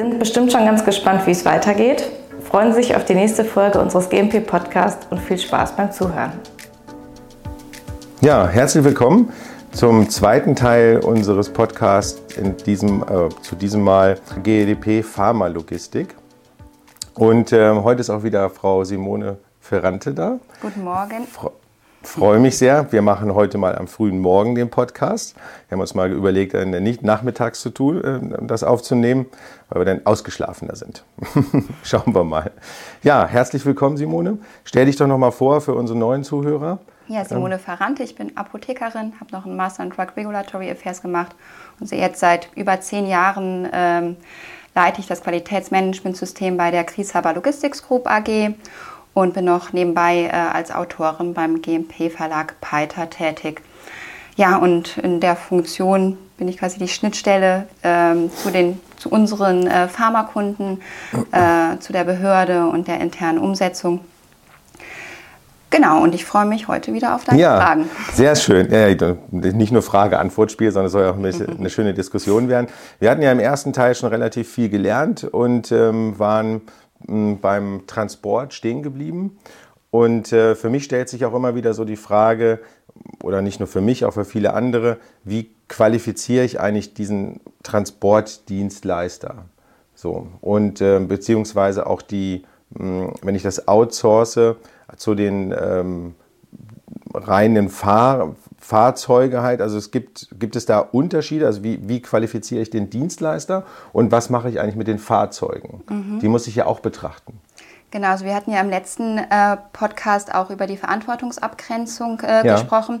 sind bestimmt schon ganz gespannt, wie es weitergeht. Freuen sich auf die nächste Folge unseres GMP Podcasts und viel Spaß beim Zuhören. Ja, herzlich willkommen zum zweiten Teil unseres Podcasts in diesem, äh, zu diesem Mal GEDP Pharmalogistik. Und äh, heute ist auch wieder Frau Simone Ferrante da. Guten Morgen. Frau Freue mich sehr. Wir machen heute mal am frühen Morgen den Podcast. Wir haben uns mal überlegt, nicht nachmittags zu tun, äh, das aufzunehmen, weil wir dann ausgeschlafener sind. Schauen wir mal. Ja, herzlich willkommen, Simone. Stell dich doch noch mal vor für unsere neuen Zuhörer. Ja, Simone ähm. Ferrante, ich bin Apothekerin, habe noch einen Master in Drug Regulatory Affairs gemacht und jetzt seit über zehn Jahren ähm, leite ich das Qualitätsmanagementsystem bei der Krieshaber Logistics Group AG und bin noch nebenbei äh, als Autorin beim GMP-Verlag Peiter tätig. Ja, und in der Funktion bin ich quasi die Schnittstelle ähm, zu, den, zu unseren äh, Pharmakunden, äh, zu der Behörde und der internen Umsetzung. Genau, und ich freue mich heute wieder auf deine ja, Fragen. Sehr schön. Ja, nicht nur Frage-Antwort-Spiel, sondern es soll auch ein bisschen eine schöne Diskussion werden. Wir hatten ja im ersten Teil schon relativ viel gelernt und ähm, waren beim Transport stehen geblieben. Und äh, für mich stellt sich auch immer wieder so die Frage, oder nicht nur für mich, auch für viele andere, wie qualifiziere ich eigentlich diesen Transportdienstleister? So, und äh, beziehungsweise auch die, mh, wenn ich das outsource zu den ähm, reinen Fahr Fahrzeuge halt, also es gibt, gibt es da Unterschiede, also wie, wie qualifiziere ich den Dienstleister und was mache ich eigentlich mit den Fahrzeugen? Mhm. Die muss ich ja auch betrachten. Genau, also wir hatten ja im letzten äh, Podcast auch über die Verantwortungsabgrenzung äh, ja. gesprochen.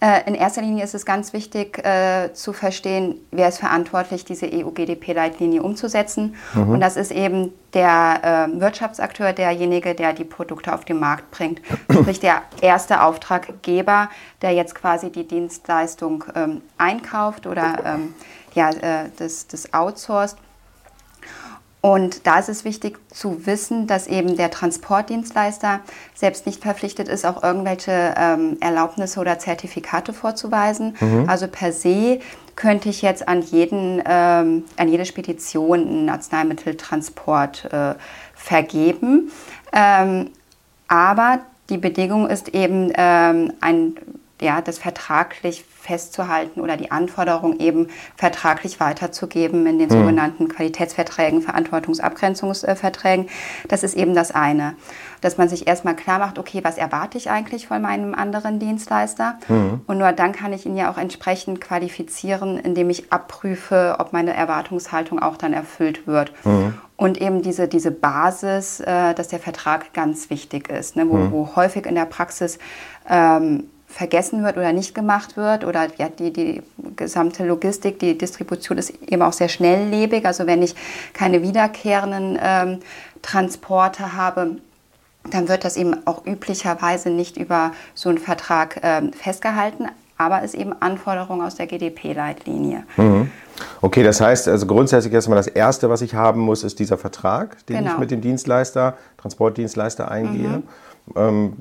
Äh, in erster Linie ist es ganz wichtig äh, zu verstehen, wer ist verantwortlich, diese EU-GDP-Leitlinie umzusetzen. Mhm. Und das ist eben der äh, Wirtschaftsakteur, derjenige, der die Produkte auf den Markt bringt. Sprich der erste Auftraggeber, der jetzt quasi die Dienstleistung ähm, einkauft oder ähm, ja, äh, das, das outsourced. Und da ist es wichtig zu wissen, dass eben der Transportdienstleister selbst nicht verpflichtet ist, auch irgendwelche ähm, Erlaubnisse oder Zertifikate vorzuweisen. Mhm. Also per se könnte ich jetzt an, jeden, ähm, an jede Spedition einen Arzneimitteltransport äh, vergeben. Ähm, aber die Bedingung ist eben ähm, ein ja, das vertraglich festzuhalten oder die Anforderung eben vertraglich weiterzugeben in den mhm. sogenannten Qualitätsverträgen, Verantwortungsabgrenzungsverträgen. Das ist eben das eine, dass man sich erstmal klar macht, okay, was erwarte ich eigentlich von meinem anderen Dienstleister? Mhm. Und nur dann kann ich ihn ja auch entsprechend qualifizieren, indem ich abprüfe, ob meine Erwartungshaltung auch dann erfüllt wird. Mhm. Und eben diese, diese Basis, äh, dass der Vertrag ganz wichtig ist, ne, wo, mhm. wo häufig in der Praxis ähm, vergessen wird oder nicht gemacht wird oder ja, die, die gesamte Logistik, die Distribution ist eben auch sehr schnelllebig. Also wenn ich keine wiederkehrenden ähm, Transporte habe, dann wird das eben auch üblicherweise nicht über so einen Vertrag ähm, festgehalten, aber ist eben Anforderung aus der GDP-Leitlinie. Mhm. Okay, das heißt also grundsätzlich erstmal das Erste, was ich haben muss, ist dieser Vertrag, den genau. ich mit dem Dienstleister, Transportdienstleister eingehe. Mhm. Ähm,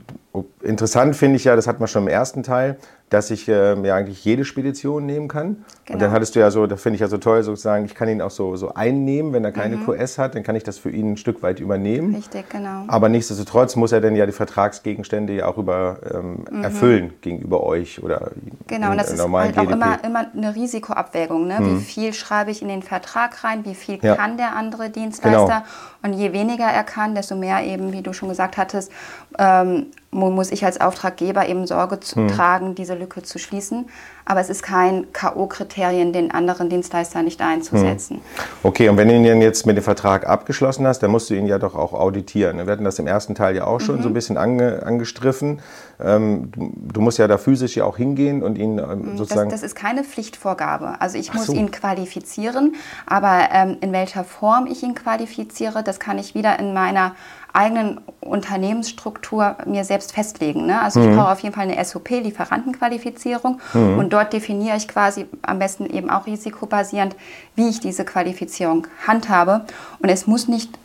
interessant finde ich ja, das hat man schon im ersten Teil, dass ich äh, ja eigentlich jede Spedition nehmen kann. Genau. Und dann genau. hattest du ja so, das finde ich ja so toll, sozusagen, ich kann ihn auch so, so einnehmen, wenn er keine mhm. QS hat, dann kann ich das für ihn ein Stück weit übernehmen. Richtig, genau. Aber nichtsdestotrotz muss er dann ja die Vertragsgegenstände ja auch über, ähm, mhm. erfüllen gegenüber euch oder Genau, und das ist halt auch immer, immer eine Risikoabwägung. Ne? Mhm. Wie viel schreibe ich in den Vertrag rein, wie viel ja. kann der andere Dienstleister? Genau. Und je weniger er kann, desto mehr eben, wie du schon gesagt hattest, ähm, muss ich als Auftraggeber eben Sorge zu hm. tragen, diese Lücke zu schließen. Aber es ist kein K.O.-Kriterien, den anderen Dienstleister nicht einzusetzen. Hm. Okay, und wenn du ihn jetzt mit dem Vertrag abgeschlossen hast, dann musst du ihn ja doch auch auditieren. Wir hatten das im ersten Teil ja auch schon mhm. so ein bisschen ange, angestriffen. Ähm, du, musst ja da physisch ja auch hingehen und ihn ähm, sozusagen... Das, das, ist keine Pflichtvorgabe. Also ich muss so. ihn qualifizieren, aber ähm, in welcher Form ich ihn qualifiziere, das kann ich wieder in meiner eigenen Unternehmensstruktur mir selbst festlegen. Ne? Also mhm. ich brauche auf jeden Fall eine SOP, Lieferantenqualifizierung. Mhm. Und dort definiere ich quasi am besten eben auch risikobasierend, wie ich diese Qualifizierung handhabe. Und es muss nicht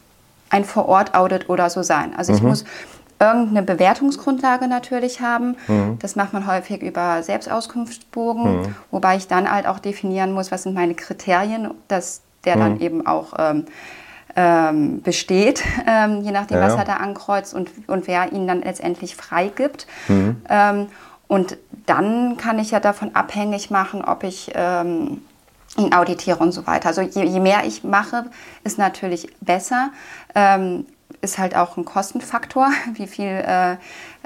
ein Vor-Ort-Audit oder so sein. Also ich mhm. muss irgendeine Bewertungsgrundlage natürlich haben. Mhm. Das macht man häufig über Selbstauskunftsbogen, mhm. wobei ich dann halt auch definieren muss, was sind meine Kriterien, dass der mhm. dann eben auch ähm, ähm, besteht, ähm, je nachdem, ja. was er da ankreuzt und, und wer ihn dann letztendlich freigibt. Mhm. Ähm, und dann kann ich ja davon abhängig machen, ob ich ähm, ihn auditiere und so weiter. Also je, je, mehr ich mache, ist natürlich besser. Ähm, ist halt auch ein Kostenfaktor, wie viel äh,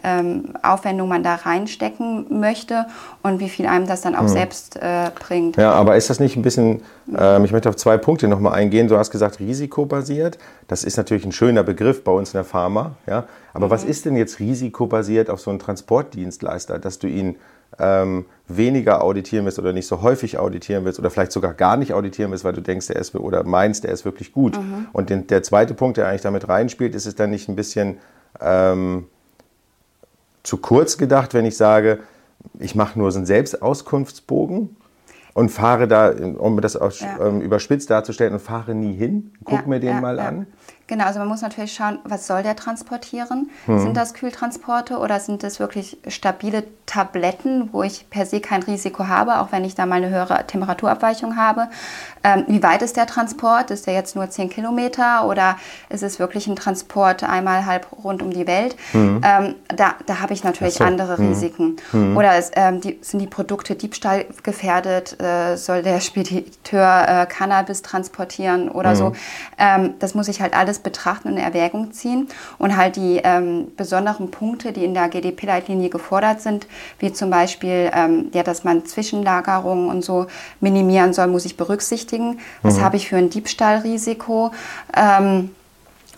ähm, Aufwendung man da reinstecken möchte und wie viel einem das dann auch mhm. selbst äh, bringt. Ja, aber ist das nicht ein bisschen, ähm, ich möchte auf zwei Punkte nochmal eingehen. Du hast gesagt, risikobasiert. Das ist natürlich ein schöner Begriff bei uns in der Pharma. Ja? Aber mhm. was ist denn jetzt risikobasiert auf so einen Transportdienstleister, dass du ihn ähm, weniger auditieren willst oder nicht so häufig auditieren willst oder vielleicht sogar gar nicht auditieren willst, weil du denkst, der ist oder meinst, der ist wirklich gut. Mhm. Und den, der zweite Punkt, der eigentlich damit reinspielt, ist es dann nicht ein bisschen ähm, zu kurz gedacht, wenn ich sage, ich mache nur so einen Selbstauskunftsbogen und fahre da, um das auch ja. ähm, überspitzt darzustellen, und fahre nie hin, guck ja, mir den ja, mal an. Genau, also man muss natürlich schauen, was soll der transportieren? Hm. Sind das Kühltransporte oder sind das wirklich stabile Tabletten, wo ich per se kein Risiko habe, auch wenn ich da mal eine höhere Temperaturabweichung habe? Ähm, wie weit ist der Transport? Ist der jetzt nur 10 Kilometer oder ist es wirklich ein Transport einmal halb rund um die Welt? Hm. Ähm, da, da habe ich natürlich so. andere hm. Risiken. Hm. Oder ist, ähm, die, sind die Produkte Diebstahl gefährdet? Äh, soll der Spediteur äh, Cannabis transportieren oder so? Hm. Ähm, das muss ich halt alles betrachten und in Erwägung ziehen und halt die ähm, besonderen Punkte, die in der GDP-Leitlinie gefordert sind, wie zum Beispiel, ähm, ja, dass man Zwischenlagerungen und so minimieren soll, muss ich berücksichtigen. Was mhm. habe ich für ein Diebstahlrisiko? Ähm,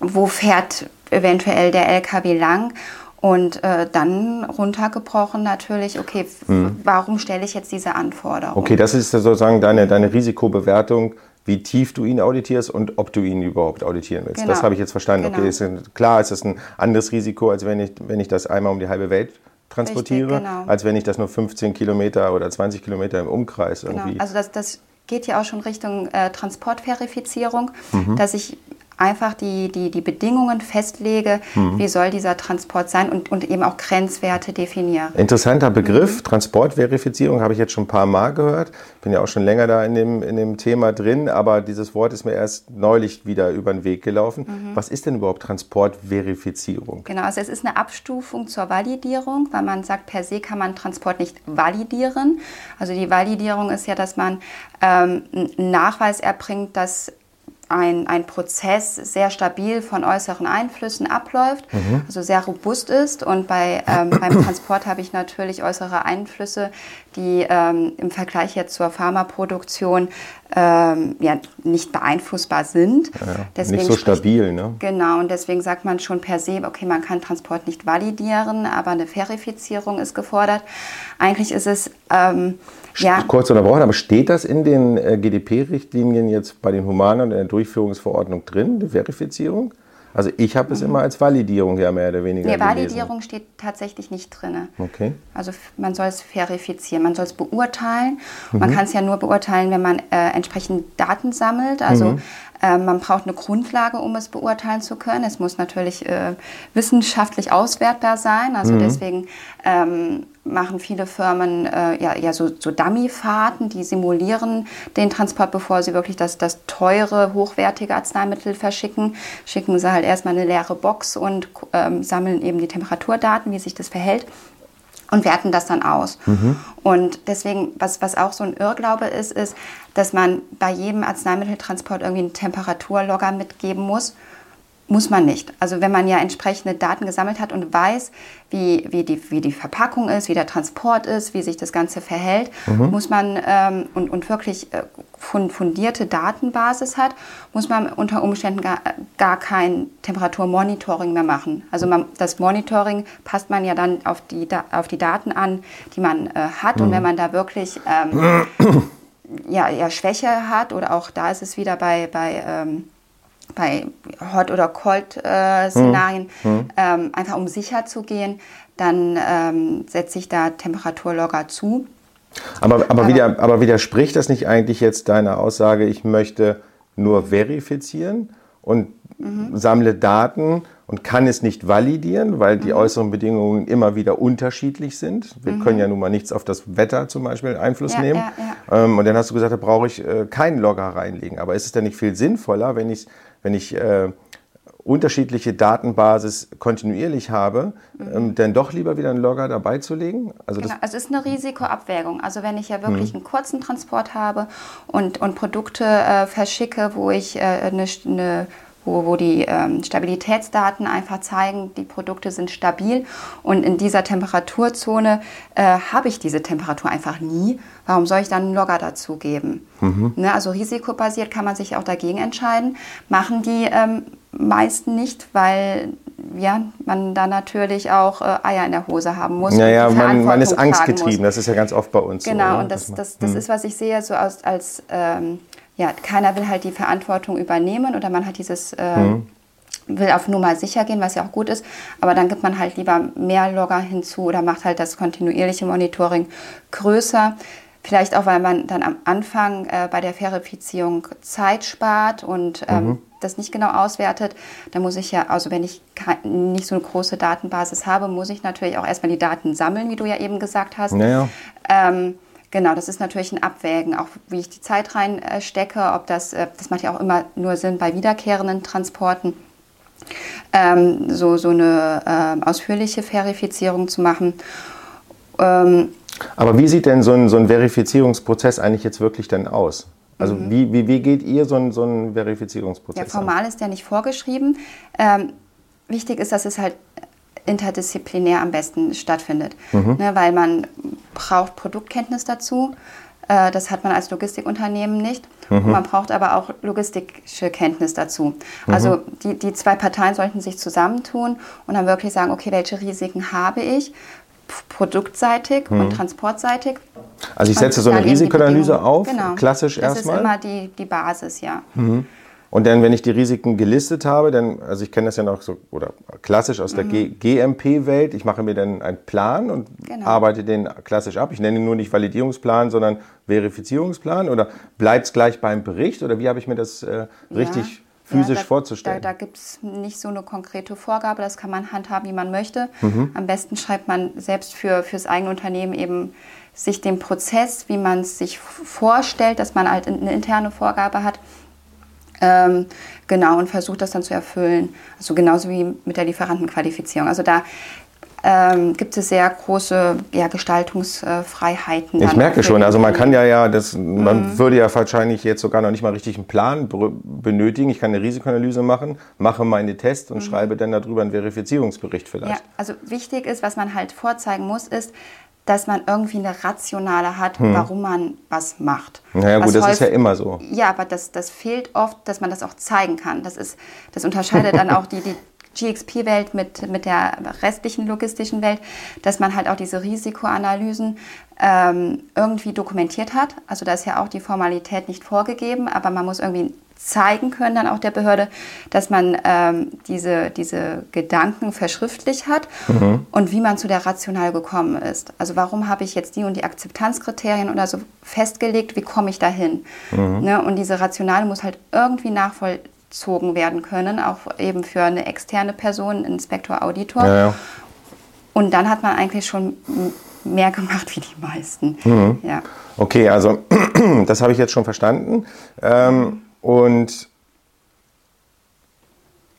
wo fährt eventuell der LKW lang? Und äh, dann runtergebrochen natürlich, okay, mhm. warum stelle ich jetzt diese Anforderung? Okay, das ist sozusagen deine, deine Risikobewertung wie tief du ihn auditierst und ob du ihn überhaupt auditieren willst. Genau. Das habe ich jetzt verstanden. Genau. Okay, ist, klar ist das ein anderes Risiko, als wenn ich, wenn ich das einmal um die halbe Welt transportiere, Richtig, genau. als wenn ich das nur 15 Kilometer oder 20 Kilometer im Umkreis genau. irgendwie. Also das, das geht ja auch schon Richtung äh, Transportverifizierung, mhm. dass ich einfach die, die, die Bedingungen festlege, mhm. wie soll dieser Transport sein und, und eben auch Grenzwerte definiere. Interessanter Begriff, mhm. Transportverifizierung habe ich jetzt schon ein paar Mal gehört. Bin ja auch schon länger da in dem, in dem Thema drin, aber dieses Wort ist mir erst neulich wieder über den Weg gelaufen. Mhm. Was ist denn überhaupt Transportverifizierung? Genau, also es ist eine Abstufung zur Validierung, weil man sagt, per se kann man Transport nicht validieren. Also die Validierung ist ja, dass man ähm, einen Nachweis erbringt, dass ein, ein Prozess sehr stabil von äußeren Einflüssen abläuft, mhm. also sehr robust ist. Und bei, ähm, beim Transport habe ich natürlich äußere Einflüsse, die ähm, im Vergleich jetzt zur Pharmaproduktion ähm, ja, nicht beeinflussbar sind. Ja, deswegen nicht so stabil, ne? Genau, und deswegen sagt man schon per se, okay, man kann Transport nicht validieren, aber eine Verifizierung ist gefordert. Eigentlich ist es ähm, ja. kurz unterbrochen, aber steht das in den äh, GDP-Richtlinien jetzt bei den Humanen in der Durchführungsverordnung drin, die Verifizierung? Also ich habe es mhm. immer als Validierung ja mehr oder weniger Nee, Validierung steht tatsächlich nicht drin. Okay. Also man soll es verifizieren, man soll es beurteilen. Mhm. Man kann es ja nur beurteilen, wenn man äh, entsprechend Daten sammelt. Also mhm. äh, man braucht eine Grundlage, um es beurteilen zu können. Es muss natürlich äh, wissenschaftlich auswertbar sein. Also mhm. deswegen ähm, machen viele Firmen äh, ja, ja so, so Dummy-Fahrten, die simulieren den Transport, bevor sie wirklich das, das teure, hochwertige Arzneimittel verschicken. Schicken sie halt erstmal eine leere Box und ähm, sammeln eben die Temperaturdaten, wie sich das verhält und werten das dann aus. Mhm. Und deswegen, was, was auch so ein Irrglaube ist, ist, dass man bei jedem Arzneimitteltransport irgendwie einen Temperaturlogger mitgeben muss muss man nicht. Also wenn man ja entsprechende Daten gesammelt hat und weiß, wie, wie, die, wie die Verpackung ist, wie der Transport ist, wie sich das Ganze verhält, mhm. muss man ähm, und, und wirklich äh, fundierte Datenbasis hat, muss man unter Umständen gar, gar kein Temperaturmonitoring mehr machen. Also man, das Monitoring passt man ja dann auf die, auf die Daten an, die man äh, hat. Mhm. Und wenn man da wirklich ähm, ja, ja, Schwäche hat oder auch da ist es wieder bei, bei ähm, bei Hot- oder Cold-Szenarien, äh, hm. ähm, einfach um sicher zu gehen, dann ähm, setze ich da Temperaturlogger zu. Aber, aber, aber, wieder, aber widerspricht das nicht eigentlich jetzt deiner Aussage, ich möchte nur verifizieren und mhm. sammle Daten und kann es nicht validieren, weil die mhm. äußeren Bedingungen immer wieder unterschiedlich sind. Wir mhm. können ja nun mal nichts auf das Wetter zum Beispiel Einfluss ja, nehmen. Ja, ja. Ähm, und dann hast du gesagt, da brauche ich äh, keinen Logger reinlegen. Aber ist es denn nicht viel sinnvoller, wenn ich, wenn ich äh, unterschiedliche Datenbasis kontinuierlich habe, mhm. ähm, dann doch lieber wieder einen Logger dabei zu legen? Also, genau, also es ist eine Risikoabwägung. Also wenn ich ja wirklich mhm. einen kurzen Transport habe und, und Produkte äh, verschicke, wo ich äh, eine, eine wo, wo die ähm, Stabilitätsdaten einfach zeigen, die Produkte sind stabil und in dieser Temperaturzone äh, habe ich diese Temperatur einfach nie. Warum soll ich dann einen Logger dazugeben? Mhm. Ne, also risikobasiert kann man sich auch dagegen entscheiden. Machen die ähm, meisten nicht, weil ja, man da natürlich auch äh, Eier in der Hose haben muss. Naja, man, man ist angstgetrieben, das ist ja ganz oft bei uns. Genau, so, und das, das, das, mhm. ist, was ich sehe, so als, als ähm, ja, keiner will halt die Verantwortung übernehmen oder man hat dieses, äh, mhm. will auf Nummer sicher gehen, was ja auch gut ist, aber dann gibt man halt lieber mehr Logger hinzu oder macht halt das kontinuierliche Monitoring größer. Vielleicht auch, weil man dann am Anfang äh, bei der Verifizierung Zeit spart und ähm, mhm. das nicht genau auswertet. Da muss ich ja, also wenn ich nicht so eine große Datenbasis habe, muss ich natürlich auch erstmal die Daten sammeln, wie du ja eben gesagt hast. Naja. Ähm, Genau, das ist natürlich ein Abwägen, auch wie ich die Zeit reinstecke, ob das, äh, das macht ja auch immer nur Sinn bei wiederkehrenden Transporten, ähm, so, so eine äh, ausführliche Verifizierung zu machen. Ähm, Aber wie sieht denn so ein, so ein Verifizierungsprozess eigentlich jetzt wirklich denn aus? Also mhm. wie, wie, wie geht ihr so einen so ein Verifizierungsprozess Ja, formal an? ist der nicht vorgeschrieben. Ähm, wichtig ist, dass es halt interdisziplinär am besten stattfindet. Mhm. Ne, weil man braucht Produktkenntnis dazu. Äh, das hat man als Logistikunternehmen nicht. Mhm. man braucht aber auch logistische Kenntnis dazu. Mhm. Also die, die zwei Parteien sollten sich zusammentun und dann wirklich sagen, okay, welche Risiken habe ich? produktseitig mhm. und transportseitig. Also ich setze so eine Risikoanalyse auf, genau. klassisch erstmal. Das ist immer die, die Basis, ja. Mhm. Und dann, wenn ich die Risiken gelistet habe, dann, also ich kenne das ja noch so, oder klassisch aus der mhm. GMP-Welt, ich mache mir dann einen Plan und genau. arbeite den klassisch ab. Ich nenne ihn nur nicht Validierungsplan, sondern Verifizierungsplan oder bleibt es gleich beim Bericht oder wie habe ich mir das äh, richtig ja. physisch ja, da, vorzustellen? Da, da gibt es nicht so eine konkrete Vorgabe, das kann man handhaben, wie man möchte. Mhm. Am besten schreibt man selbst für fürs eigene Unternehmen eben sich den Prozess, wie man es sich vorstellt, dass man halt eine interne Vorgabe hat, ähm, genau, und versucht das dann zu erfüllen. Also genauso wie mit der Lieferantenqualifizierung. Also da ähm, gibt es sehr große ja, Gestaltungsfreiheiten. Ich merke schon, also man kann ja ja, das, man mhm. würde ja wahrscheinlich jetzt sogar noch nicht mal richtig einen Plan benötigen. Ich kann eine Risikoanalyse machen, mache meine Tests und mhm. schreibe dann darüber einen Verifizierungsbericht vielleicht. Ja, also wichtig ist, was man halt vorzeigen muss, ist, dass man irgendwie eine Rationale hat, hm. warum man was macht. Naja gut, das häufig, ist ja immer so. Ja, aber das, das fehlt oft, dass man das auch zeigen kann. Das, ist, das unterscheidet dann auch die, die GXP-Welt mit, mit der restlichen logistischen Welt, dass man halt auch diese Risikoanalysen ähm, irgendwie dokumentiert hat. Also da ist ja auch die Formalität nicht vorgegeben, aber man muss irgendwie zeigen können, dann auch der Behörde, dass man ähm, diese, diese Gedanken verschriftlich hat mhm. und wie man zu der Rational gekommen ist. Also warum habe ich jetzt die und die Akzeptanzkriterien oder so festgelegt, wie komme ich dahin? Mhm. Ne? Und diese Rationale muss halt irgendwie nachvollzogen werden können, auch eben für eine externe Person, Inspektor, Auditor. Ja, ja. Und dann hat man eigentlich schon mehr gemacht wie die meisten. Mhm. Ja. Okay, also das habe ich jetzt schon verstanden. Ähm, und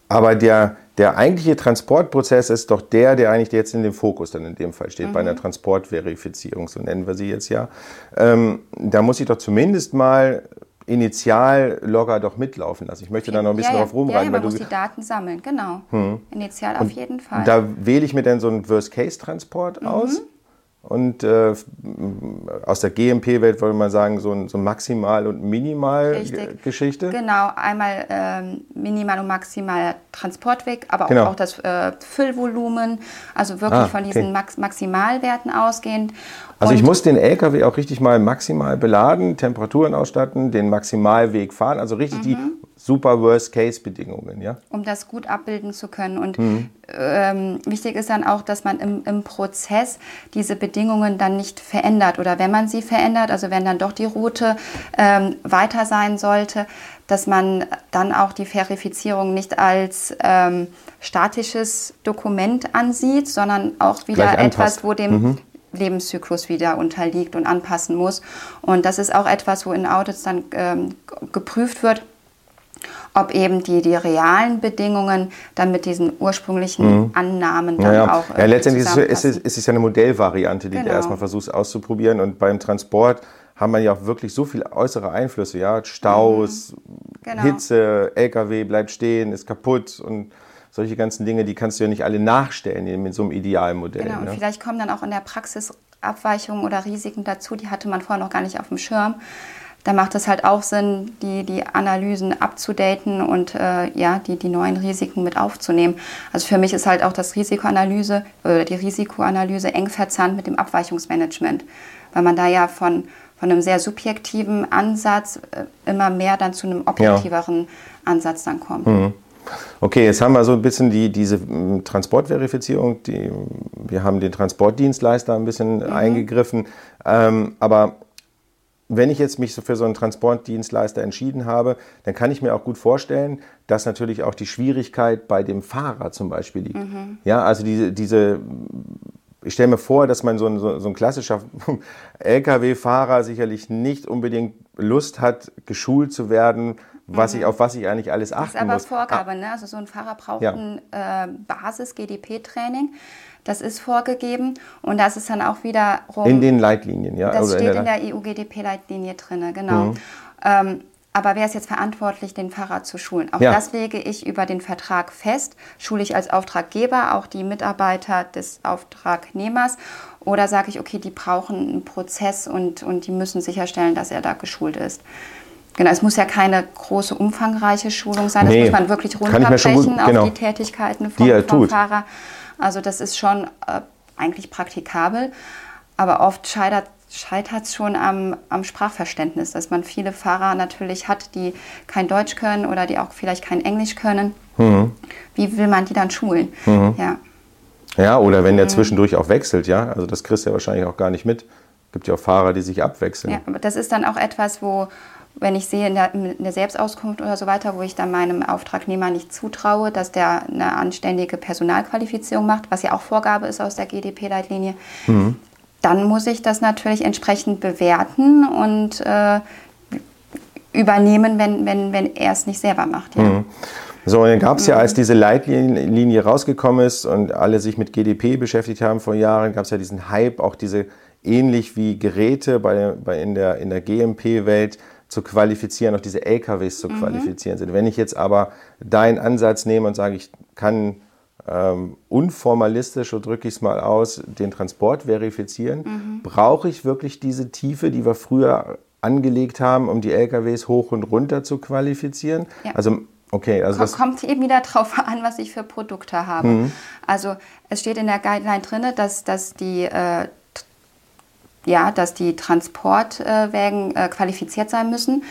aber der, der eigentliche Transportprozess ist doch der, der eigentlich jetzt in dem Fokus dann in dem Fall steht, mhm. bei einer mhm. Transportverifizierung, so nennen wir sie jetzt ja. Ähm, da muss ich doch zumindest mal Initial-Logger doch mitlaufen lassen. Ich möchte da noch ein bisschen ja, ja. drauf rumreiten. Ja, ja, man muss die Daten sammeln, genau. Hm. Initial auf jeden Fall. Da wähle ich mir dann so einen Worst-Case-Transport mhm. aus und äh, aus der GMP-Welt würde man sagen, so ein, so Maximal- und Minimal-Geschichte. Genau, einmal ähm, Minimal- und Maximal Transportweg, aber genau. auch, das äh, Füllvolumen, also wirklich ah, von diesen Max Maximalwerten ausgehend. Also und ich muss den LKW auch richtig mal maximal beladen, Temperaturen ausstatten, den Maximalweg fahren, also richtig mhm. die super Worst-Case-Bedingungen, ja? Um das gut abbilden zu können. Und mhm. ähm, wichtig ist dann auch, dass man im, im Prozess diese Bedingungen dann nicht verändert. Oder wenn man sie verändert, also wenn dann doch die Route ähm, weiter sein sollte, dass man dann auch die Verifizierung nicht als ähm, statisches Dokument ansieht, sondern auch wieder etwas, wo dem mhm Lebenszyklus wieder unterliegt und anpassen muss. Und das ist auch etwas, wo in Audits dann ähm, geprüft wird, ob eben die, die realen Bedingungen dann mit diesen ursprünglichen mhm. Annahmen dann ja, auch. Ja, letztendlich ist es, ist es ja eine Modellvariante, die genau. du erstmal versuchst auszuprobieren. Und beim Transport haben wir ja auch wirklich so viele äußere Einflüsse, ja, Staus, mhm. genau. Hitze, LKW bleibt stehen, ist kaputt und solche ganzen Dinge, die kannst du ja nicht alle nachstellen in so einem Idealmodell. Genau, und ne? vielleicht kommen dann auch in der Praxis Abweichungen oder Risiken dazu, die hatte man vorher noch gar nicht auf dem Schirm. Da macht es halt auch Sinn, die, die Analysen abzudaten und äh, ja, die, die neuen Risiken mit aufzunehmen. Also für mich ist halt auch das Risikoanalyse oder die Risikoanalyse eng verzahnt mit dem Abweichungsmanagement, weil man da ja von, von einem sehr subjektiven Ansatz äh, immer mehr dann zu einem objektiveren ja. Ansatz dann kommt. Mhm. Okay, jetzt haben wir so ein bisschen die, diese Transportverifizierung. Die, wir haben den Transportdienstleister ein bisschen mhm. eingegriffen. Ähm, aber wenn ich jetzt mich für so einen Transportdienstleister entschieden habe, dann kann ich mir auch gut vorstellen, dass natürlich auch die Schwierigkeit bei dem Fahrer zum Beispiel liegt. Mhm. Ja, also diese, diese ich stelle mir vor, dass man so ein, so, so ein klassischer Lkw-Fahrer sicherlich nicht unbedingt Lust hat, geschult zu werden, was mhm. ich, auf was ich eigentlich alles achten muss. Das ist aber muss. Vorgabe, ah. ne? Also so ein Fahrer braucht ja. ein äh, Basis-GDP-Training. Das ist vorgegeben und das ist dann auch wieder in den Leitlinien, ja. Das steht in der, der EU-GDP-Leitlinie drin, genau. Mhm. Ähm, aber wer ist jetzt verantwortlich, den Fahrer zu schulen? Auch ja. das lege ich über den Vertrag fest. Schule ich als Auftraggeber auch die Mitarbeiter des Auftragnehmers? Oder sage ich, okay, die brauchen einen Prozess und, und die müssen sicherstellen, dass er da geschult ist? Genau, es muss ja keine große, umfangreiche Schulung sein. Das muss man wirklich runterbrechen genau. auf die Tätigkeiten vom, die vom Fahrer. Also das ist schon äh, eigentlich praktikabel, aber oft scheitert scheitert es schon am, am, Sprachverständnis, dass man viele Fahrer natürlich hat, die kein Deutsch können oder die auch vielleicht kein Englisch können. Mhm. Wie will man die dann schulen? Mhm. Ja. ja, oder wenn der mhm. zwischendurch auch wechselt, ja, also das kriegst du ja wahrscheinlich auch gar nicht mit. Es gibt ja auch Fahrer, die sich abwechseln. Ja, aber das ist dann auch etwas, wo, wenn ich sehe in der, in der, Selbstauskunft oder so weiter, wo ich dann meinem Auftragnehmer nicht zutraue, dass der eine anständige Personalqualifizierung macht, was ja auch Vorgabe ist aus der GDP-Leitlinie, mhm. dann muss ich das natürlich entsprechend bewerten und äh, übernehmen, wenn, wenn, wenn er es nicht selber macht. Ja. Mhm. So, und dann gab es ja, als mhm. diese Leitlinie rausgekommen ist und alle sich mit GDP beschäftigt haben vor Jahren, gab es ja diesen Hype, auch diese ähnlich wie Geräte bei, bei in der, in der GMP-Welt, zu qualifizieren, auch diese LKWs zu mhm. qualifizieren sind. Wenn ich jetzt aber deinen Ansatz nehme und sage, ich kann ähm, unformalistisch, so drücke ich es mal aus, den Transport verifizieren, mhm. brauche ich wirklich diese Tiefe, die wir früher angelegt haben, um die LKWs hoch und runter zu qualifizieren? Ja. Also Okay, also das kommt eben wieder darauf an, was ich für Produkte habe. Mhm. Also es steht in der Guideline drin, dass, dass die äh, ja, dass die Transportwägen äh, qualifiziert sein müssen.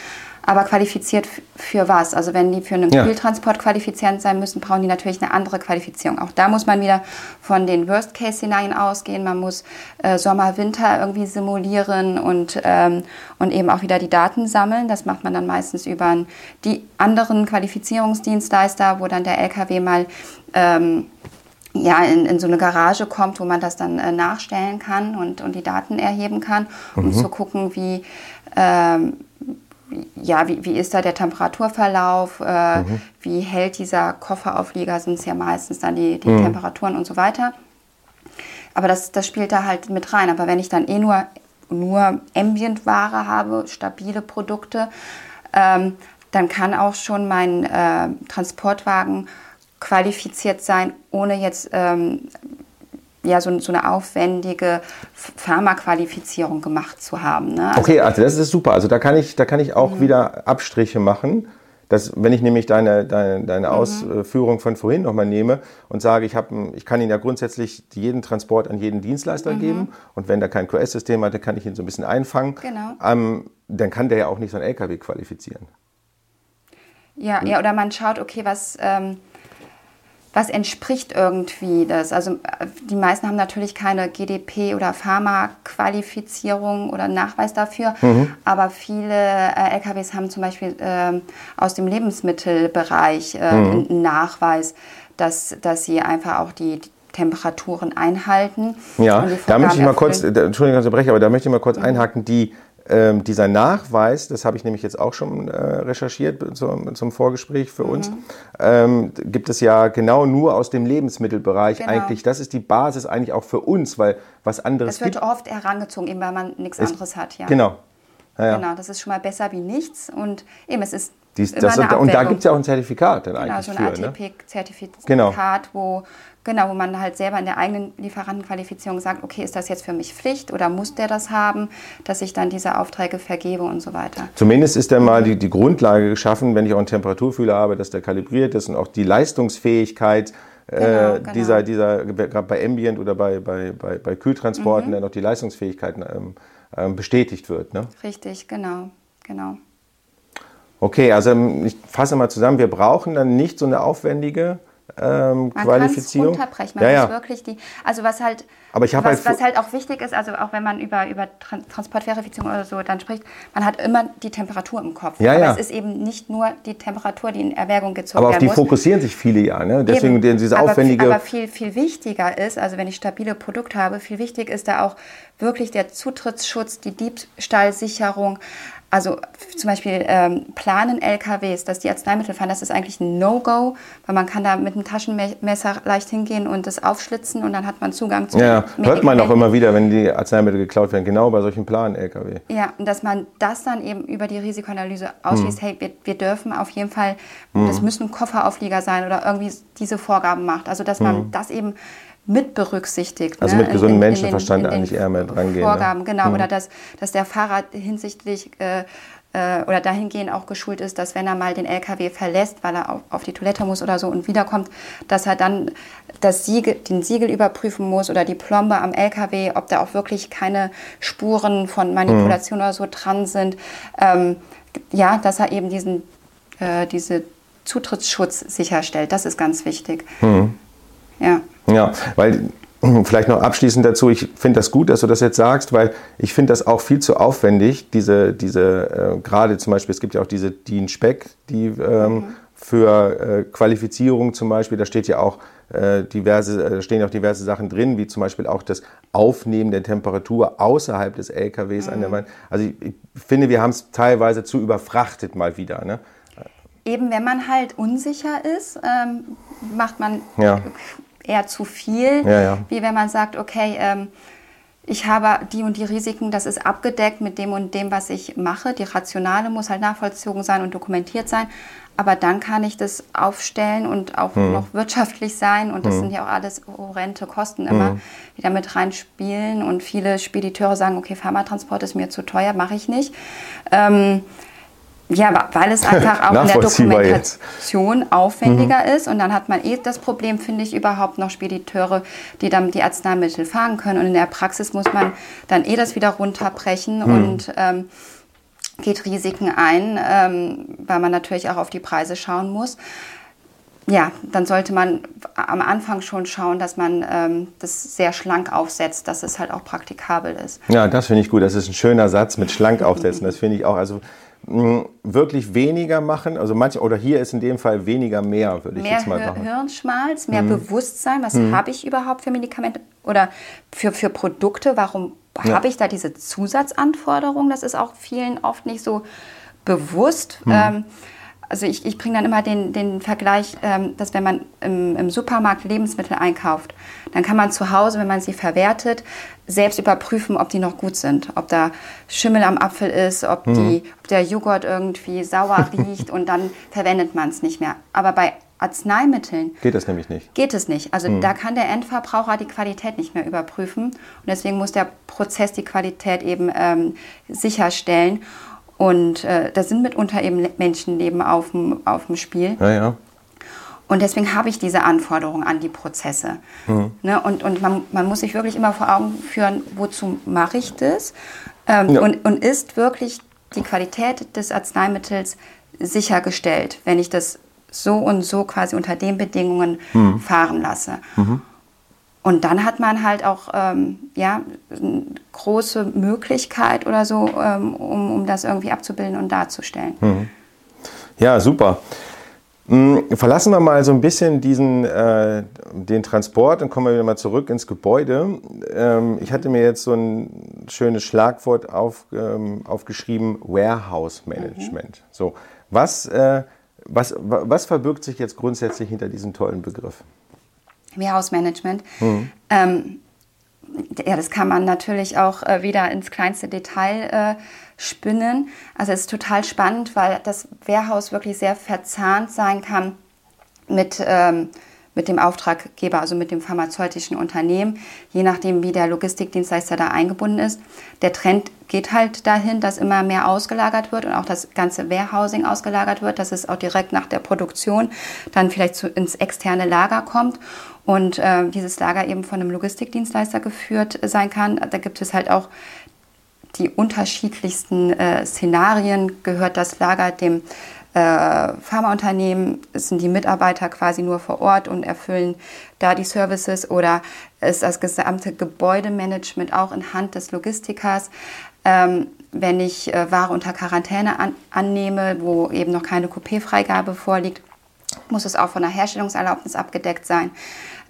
Aber qualifiziert für was? Also wenn die für einen ja. Kühltransport qualifiziert sein müssen, brauchen die natürlich eine andere Qualifizierung. Auch da muss man wieder von den Worst-Case-Szenarien ausgehen. Man muss äh, Sommer, Winter irgendwie simulieren und, ähm, und eben auch wieder die Daten sammeln. Das macht man dann meistens über die anderen Qualifizierungsdienstleister, wo dann der LKW mal ähm, ja, in, in so eine Garage kommt, wo man das dann äh, nachstellen kann und, und die Daten erheben kann, um mhm. zu gucken, wie, ähm, ja, wie, wie ist da der Temperaturverlauf, äh, mhm. wie hält dieser Kofferauflieger, sind es ja meistens dann die, die mhm. Temperaturen und so weiter. Aber das, das spielt da halt mit rein. Aber wenn ich dann eh nur, nur Ambient-Ware habe, stabile Produkte, ähm, dann kann auch schon mein äh, Transportwagen qualifiziert sein, ohne jetzt ähm, ja, so, so, eine aufwendige Pharmaqualifizierung gemacht zu haben. Ne? Also okay, also das ist super. Also da kann ich, da kann ich auch mhm. wieder Abstriche machen. Dass, wenn ich nämlich deine, deine, deine mhm. Ausführung von vorhin nochmal nehme und sage, ich, hab, ich kann Ihnen ja grundsätzlich jeden Transport an jeden Dienstleister mhm. geben und wenn der kein QS-System hat, dann kann ich ihn so ein bisschen einfangen. Genau. Ähm, dann kann der ja auch nicht so ein LKW qualifizieren. Ja, hm? ja oder man schaut, okay, was... Ähm was entspricht irgendwie das? Also äh, die meisten haben natürlich keine GDP- oder Pharma-Qualifizierung oder Nachweis dafür, mhm. aber viele äh, LKWs haben zum Beispiel äh, aus dem Lebensmittelbereich äh, mhm. einen Nachweis, dass, dass sie einfach auch die, Temperaturen einhalten. Ja, da möchte ich mal kurz, Entschuldigung, unterbreche, aber da möchte ich mal kurz mhm. einhaken, die ähm, dieser Nachweis, das habe ich nämlich jetzt auch schon äh, recherchiert zum, zum, Vorgespräch für uns, mhm. ähm, gibt es ja genau nur aus dem Lebensmittelbereich genau. eigentlich. Das ist die Basis eigentlich auch für uns, weil was anderes. Es wird gibt, oft herangezogen, eben weil man nichts anderes hat, ja. Genau. Ja, ja. Genau, das ist schon mal besser wie nichts und eben es ist Dies, das, und, und, da gibt es ja auch ein Zertifikat dann genau, eigentlich so ein. ATP-Zertifikat, ne? genau. wo, genau, wo man halt selber in der eigenen Lieferantenqualifizierung sagt, okay, ist das jetzt für mich Pflicht oder muss der das haben, dass ich dann diese Aufträge vergebe und so weiter. Zumindest ist dann mal die, die Grundlage geschaffen, wenn ich auch einen Temperaturfühler habe, dass der kalibriert ist und auch die Leistungsfähigkeit äh, Genau, genau. dieser, dieser gerade bei Ambient oder bei, bei, bei, bei Kühltransporten, mhm. dann auch die Leistungsfähigkeit ähm, ähm, bestätigt wird. Ne? Richtig, genau, genau. Okay, also ähm, ich fasse mal zusammen, wir brauchen dann nicht so eine aufwendige ähm, man Qualifizierung. Man runterbrechen, man ja, ja. wirklich die, also was halt, Aber ich was, halt, was halt auch wichtig ist, also auch wenn man über, über Transportverifizierung oder so dann spricht, man hat immer die Temperatur im Kopf. Ja, Aber ja. es ist eben nicht nur die Temperatur, die in Erwägung gezogen wird. Aber auf die muss. fokussieren sich viele ja, ne? deswegen eben. diese aber, aufwendige... Aber viel, viel wichtiger ist, also wenn ich stabile Produkte habe, viel wichtig ist da auch wirklich der Zutrittsschutz, die Diebstahlsicherung, also zum Beispiel ähm, planen LKWs, dass die Arzneimittel fahren, das ist eigentlich ein No-Go, weil man kann da mit einem Taschenmesser leicht hingehen und das aufschlitzen und dann hat man Zugang zu Ja, hört man auch immer wieder, wenn die Arzneimittel geklaut werden, genau bei solchen Planen-LKW. Ja, und dass man das dann eben über die Risikoanalyse ausschließt, hm. hey, wir, wir, dürfen auf jeden Fall, hm. das müssen Kofferauflieger sein oder irgendwie diese Vorgaben macht. Also dass man hm. das eben mit berücksichtigt. Also ne? mit gesundem Menschenverstand in den, in den eigentlich eher mit rangehen. Ne? Vorgaben, ne? genau. Mhm. Oder dass, dass der Fahrer hinsichtlich äh, äh, oder dahingehend auch geschult ist, dass wenn er mal den LKW verlässt, weil er auf, auf, die Toilette muss oder so und wiederkommt, dass er dann das Siegel, den Siegel überprüfen muss oder die Plombe am LKW, ob da auch wirklich keine Spuren von Manipulation mhm. oder so dran sind. Ähm, ja, dass er eben diesen, äh, diese Zutrittsschutz sicherstellt. Das ist ganz wichtig. Mhm. Ja. Ja, weil vielleicht noch abschließend dazu, ich finde das gut, dass du das jetzt sagst, weil ich finde das auch viel zu aufwendig, diese, diese äh, gerade zum Beispiel, es gibt ja auch diese DIN Speck, die ähm, mhm. für äh, Qualifizierung zum Beispiel, da steht ja auch äh, diverse, äh, stehen auch diverse Sachen drin, wie zum Beispiel auch das Aufnehmen der Temperatur außerhalb des LKWs mhm. an der mhm. Wand. Also ich, ich finde, wir haben es teilweise zu überfrachtet mal wieder. Ne? Eben, wenn man halt unsicher ist, ähm, macht man ja eher zu viel, ja, ja. wie wenn man sagt, okay, ähm, ich habe die und die Risiken, das ist abgedeckt mit dem und dem, was ich mache. Die Rationale muss halt nachvollzogen sein und dokumentiert sein. Aber dann kann ich das aufstellen und auch hm. noch wirtschaftlich sein. Und das hm. sind ja auch alles horrende Kosten immer, hm. die da mit reinspielen. Und viele Spediteure sagen, okay, Pharmatransport ist mir zu teuer, mache ich nicht. Ähm, ja, weil es einfach auch in der Dokumentation jetzt. aufwendiger mhm. ist. Und dann hat man eh das Problem, finde ich, überhaupt noch Spediteure, die dann die Arzneimittel fahren können. Und in der Praxis muss man dann eh das wieder runterbrechen mhm. und ähm, geht Risiken ein, ähm, weil man natürlich auch auf die Preise schauen muss. Ja, dann sollte man am Anfang schon schauen, dass man ähm, das sehr schlank aufsetzt, dass es halt auch praktikabel ist. Ja, das finde ich gut. Das ist ein schöner Satz mit schlank aufsetzen. Das finde ich auch. Also wirklich weniger machen? Also manche, oder hier ist in dem Fall weniger mehr, würde ich jetzt mal sagen. Mehr Hirnschmalz, mehr hm. Bewusstsein, was hm. habe ich überhaupt für Medikamente oder für, für Produkte, warum ja. habe ich da diese Zusatzanforderungen? Das ist auch vielen oft nicht so bewusst. Hm. Ähm, also ich, ich bringe dann immer den, den Vergleich, ähm, dass wenn man im, im, Supermarkt Lebensmittel einkauft, dann kann man zu Hause, wenn man sie verwertet, selbst überprüfen, ob die noch gut sind. Ob da Schimmel am Apfel ist, ob, mhm. die, ob der Joghurt irgendwie sauer riecht und dann verwendet man es nicht mehr. Aber bei Arzneimitteln geht das nämlich nicht. Geht es nicht. Also mhm. da kann der Endverbraucher die Qualität nicht mehr überprüfen. Und deswegen muss der Prozess die Qualität eben ähm, sicherstellen. Und äh, da sind mitunter eben Menschenleben auf dem, Spiel. Ja, ja. Und deswegen habe ich diese Anforderungen an die Prozesse. Mhm. Ne? Und, und man, man muss sich wirklich immer vor Augen führen, wozu mache ich das? Ähm, ja. und, und ist wirklich die Qualität des Arzneimittels sichergestellt, wenn ich das so und so quasi unter den Bedingungen mhm. fahren lasse. Mhm. Und dann hat man halt auch ähm, ja, eine große Möglichkeit oder so, ähm, um, um das irgendwie abzubilden und darzustellen. Mhm. Ja, super. Mm, verlassen wir mal so ein bisschen diesen, äh, den Transport und kommen wir wieder mal zurück ins Gebäude. Ähm, ich hatte mir jetzt so ein schönes Schlagwort auf, ähm, aufgeschrieben, Warehouse Management. Mhm. So, was, äh, was, was verbirgt sich jetzt grundsätzlich hinter diesem tollen Begriff? Warehouse Management. Mhm. Ähm, ja, das kann man natürlich auch äh, wieder ins kleinste Detail äh, spinnen. Also es ist total spannend, weil das Warehouse wirklich sehr verzahnt sein kann mit, ähm, mit dem Auftraggeber, also mit dem pharmazeutischen Unternehmen, je nachdem, wie der Logistikdienstleister da eingebunden ist. Der Trend geht halt dahin, dass immer mehr ausgelagert wird und auch das ganze Warehousing ausgelagert wird, dass es auch direkt nach der Produktion dann vielleicht zu, ins externe Lager kommt und äh, dieses Lager eben von einem Logistikdienstleister geführt sein kann. Da gibt es halt auch die unterschiedlichsten äh, Szenarien. Gehört das Lager dem Pharmaunternehmen? Sind die Mitarbeiter quasi nur vor Ort und erfüllen da die Services? Oder ist das gesamte Gebäudemanagement auch in Hand des Logistikers? Ähm, wenn ich äh, Ware unter Quarantäne an, annehme, wo eben noch keine Coupé-Freigabe vorliegt, muss es auch von der Herstellungserlaubnis abgedeckt sein.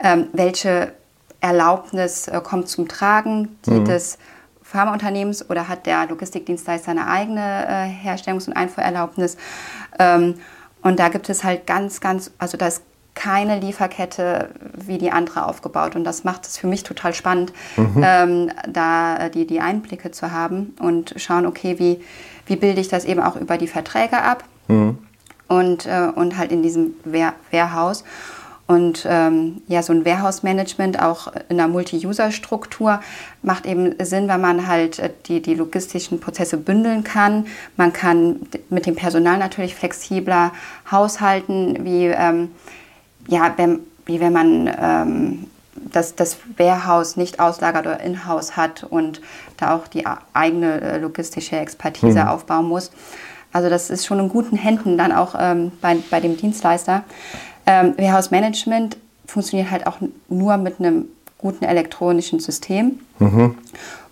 Ähm, welche Erlaubnis äh, kommt zum Tragen? Die mhm. des Pharmaunternehmens oder hat der Logistikdienstleister eine eigene äh, Herstellungs- und Einfuhrerlaubnis? Ähm, und da gibt es halt ganz, ganz, also da ist keine Lieferkette wie die andere aufgebaut. Und das macht es für mich total spannend, mhm. ähm, da äh, die, die Einblicke zu haben und schauen, okay, wie, wie bilde ich das eben auch über die Verträge ab mhm. und, äh, und halt in diesem Warehouse. Und ähm, ja, so ein Warehouse-Management auch in einer Multi-User-Struktur macht eben Sinn, weil man halt äh, die, die logistischen Prozesse bündeln kann. Man kann mit dem Personal natürlich flexibler haushalten, wie, ähm, ja, wenn, wie wenn man ähm, das, das Warehouse nicht auslagert oder in-house hat und da auch die eigene äh, logistische Expertise mhm. aufbauen muss. Also das ist schon in guten Händen dann auch ähm, bei, bei dem Dienstleister. Ähm, Warehouse Management funktioniert halt auch nur mit einem guten elektronischen System, mhm.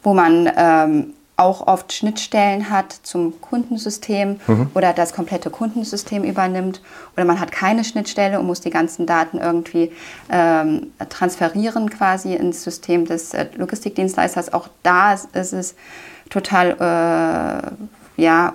wo man ähm, auch oft Schnittstellen hat zum Kundensystem mhm. oder das komplette Kundensystem übernimmt. Oder man hat keine Schnittstelle und muss die ganzen Daten irgendwie ähm, transferieren quasi ins System des äh, Logistikdienstleisters. Auch da ist, ist es total äh, ja,